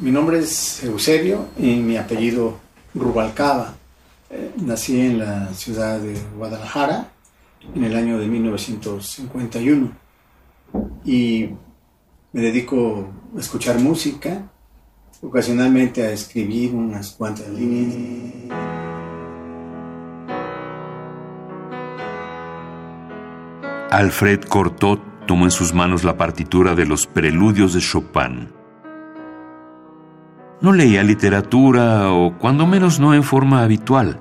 mi nombre es Eusebio y mi apellido Rubalcaba. Eh, nací en la ciudad de Guadalajara en el año de 1951 y me dedico a escuchar música, ocasionalmente a escribir unas cuantas líneas. Alfred Cortot tomó en sus manos la partitura de los preludios de Chopin. No leía literatura, o cuando menos no en forma habitual.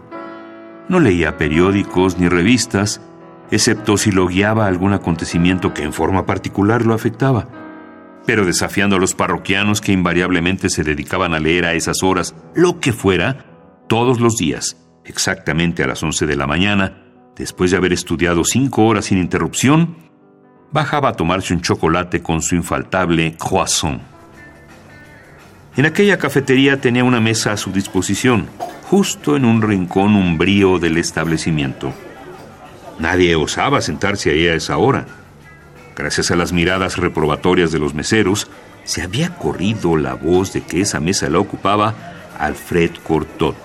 No leía periódicos ni revistas, excepto si lo guiaba algún acontecimiento que en forma particular lo afectaba. Pero desafiando a los parroquianos que invariablemente se dedicaban a leer a esas horas, lo que fuera, todos los días, exactamente a las 11 de la mañana, después de haber estudiado cinco horas sin interrupción, bajaba a tomarse un chocolate con su infaltable croissant. En aquella cafetería tenía una mesa a su disposición, justo en un rincón umbrío del establecimiento. Nadie osaba sentarse ahí a esa hora. Gracias a las miradas reprobatorias de los meseros, se había corrido la voz de que esa mesa la ocupaba Alfred Cortot,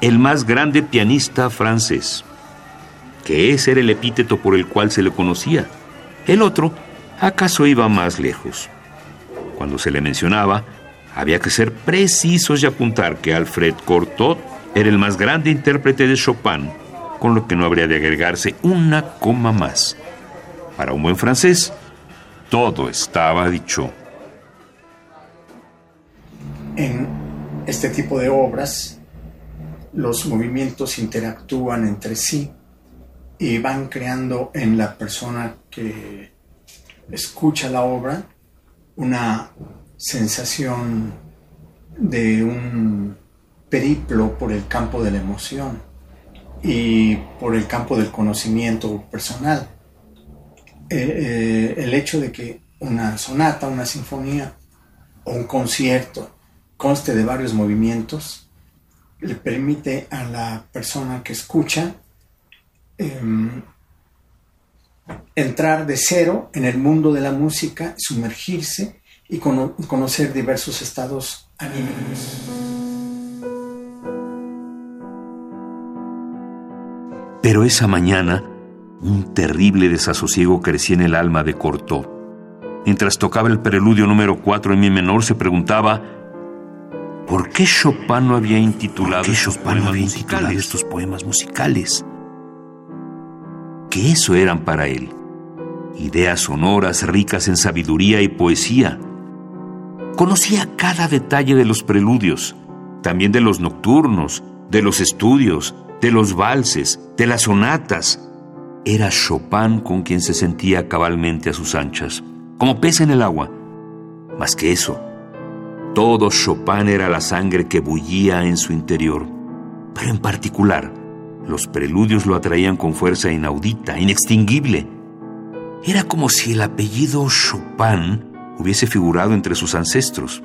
el más grande pianista francés, que ese era el epíteto por el cual se le conocía. El otro, acaso iba más lejos. Cuando se le mencionaba, había que ser precisos y apuntar que Alfred Cortot era el más grande intérprete de Chopin con lo que no habría de agregarse una coma más. Para un buen francés, todo estaba dicho. En este tipo de obras, los movimientos interactúan entre sí y van creando en la persona que escucha la obra una sensación de un periplo por el campo de la emoción y por el campo del conocimiento personal. Eh, eh, el hecho de que una sonata, una sinfonía o un concierto conste de varios movimientos le permite a la persona que escucha em, entrar de cero en el mundo de la música, sumergirse y conocer diversos estados anímicos. Pero esa mañana, un terrible desasosiego crecía en el alma de Cortot. Mientras tocaba el preludio número 4 en mi menor, se preguntaba ¿por qué Chopin no había intitulado, estos poemas musicales? Que eso eran para él. Ideas sonoras ricas en sabiduría y poesía. Conocía cada detalle de los preludios, también de los nocturnos, de los estudios, de los valses, de las sonatas. Era Chopin con quien se sentía cabalmente a sus anchas, como pez en el agua. Más que eso, todo Chopin era la sangre que bullía en su interior. Pero en particular, los preludios lo atraían con fuerza inaudita, inextinguible. Era como si el apellido Chopin hubiese figurado entre sus ancestros.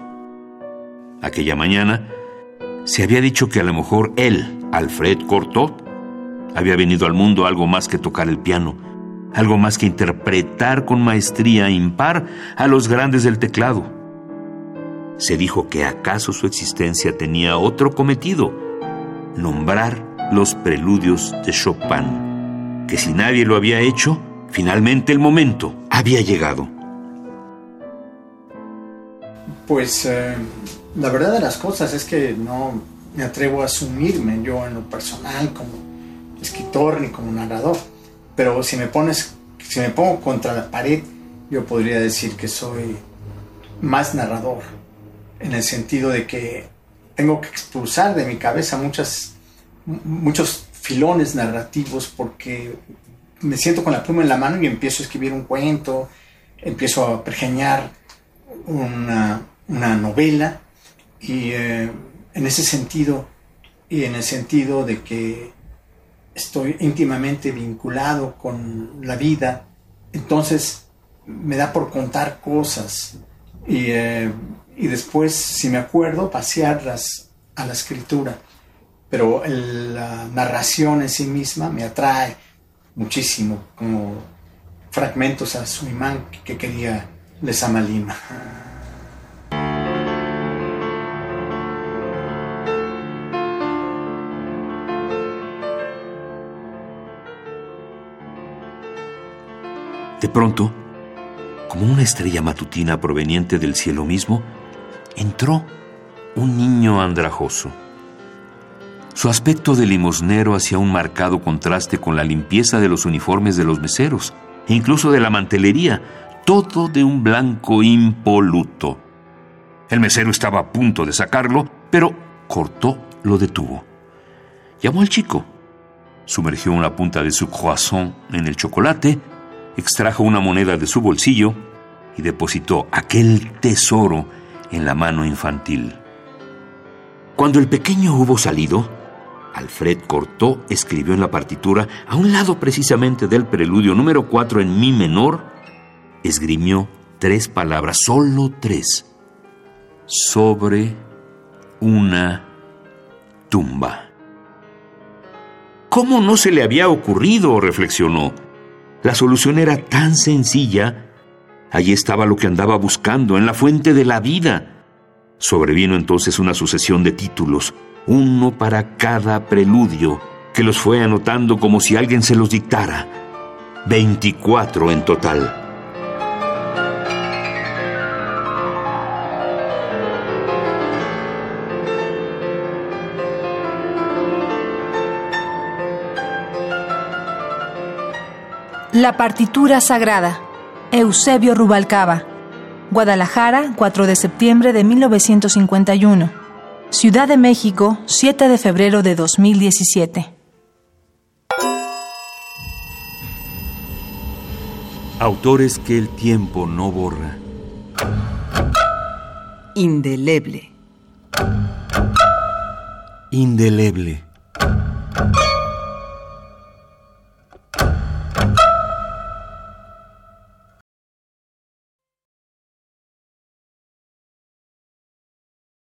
Aquella mañana se había dicho que a lo mejor él, Alfred Cortot había venido al mundo algo más que tocar el piano, algo más que interpretar con maestría impar a los grandes del teclado. Se dijo que acaso su existencia tenía otro cometido, nombrar los preludios de Chopin, que si nadie lo había hecho, finalmente el momento había llegado. Pues eh, la verdad de las cosas es que no, me atrevo a asumirme yo en lo personal como escritor ni como narrador. Pero si me pones, si me pongo contra la pared, yo podría decir que soy más narrador, en el sentido de que tengo que expulsar de mi cabeza muchas, muchos filones narrativos porque me siento con la pluma en la mano y empiezo a escribir un cuento, empiezo a pergeñar una, una novela y eh, en ese sentido y en el sentido de que estoy íntimamente vinculado con la vida, entonces me da por contar cosas y, eh, después, si me acuerdo, pasearlas a la escritura. Pero la narración en sí misma me atrae muchísimo, como fragmentos a su imán que quería Lima. De pronto, como una estrella matutina proveniente del cielo mismo, entró un niño andrajoso. Su aspecto de limosnero hacía un marcado contraste con la limpieza de los uniformes de los meseros e incluso de la mantelería, todo de un blanco impoluto. El mesero estaba a punto de sacarlo, pero cortó lo detuvo. Llamó al chico, sumergió una punta de su croissant en el chocolate, extrajo una moneda de su bolsillo y depositó aquel tesoro en la mano infantil. Cuando el pequeño hubo salido, Alfred cortó, escribió en la partitura, a un lado precisamente del preludio número 4 en mi menor, esgrimió tres palabras, solo tres, sobre una tumba. ¿Cómo no se le había ocurrido? reflexionó. La solución era tan sencilla. Allí estaba lo que andaba buscando, en la fuente de la vida. Sobrevino entonces una sucesión de títulos, uno para cada preludio, que los fue anotando como si alguien se los dictara. Veinticuatro en total. La partitura sagrada. Eusebio Rubalcaba. Guadalajara, 4 de septiembre de 1951. Ciudad de México, 7 de febrero de 2017. Autores que el tiempo no borra. Indeleble. Indeleble.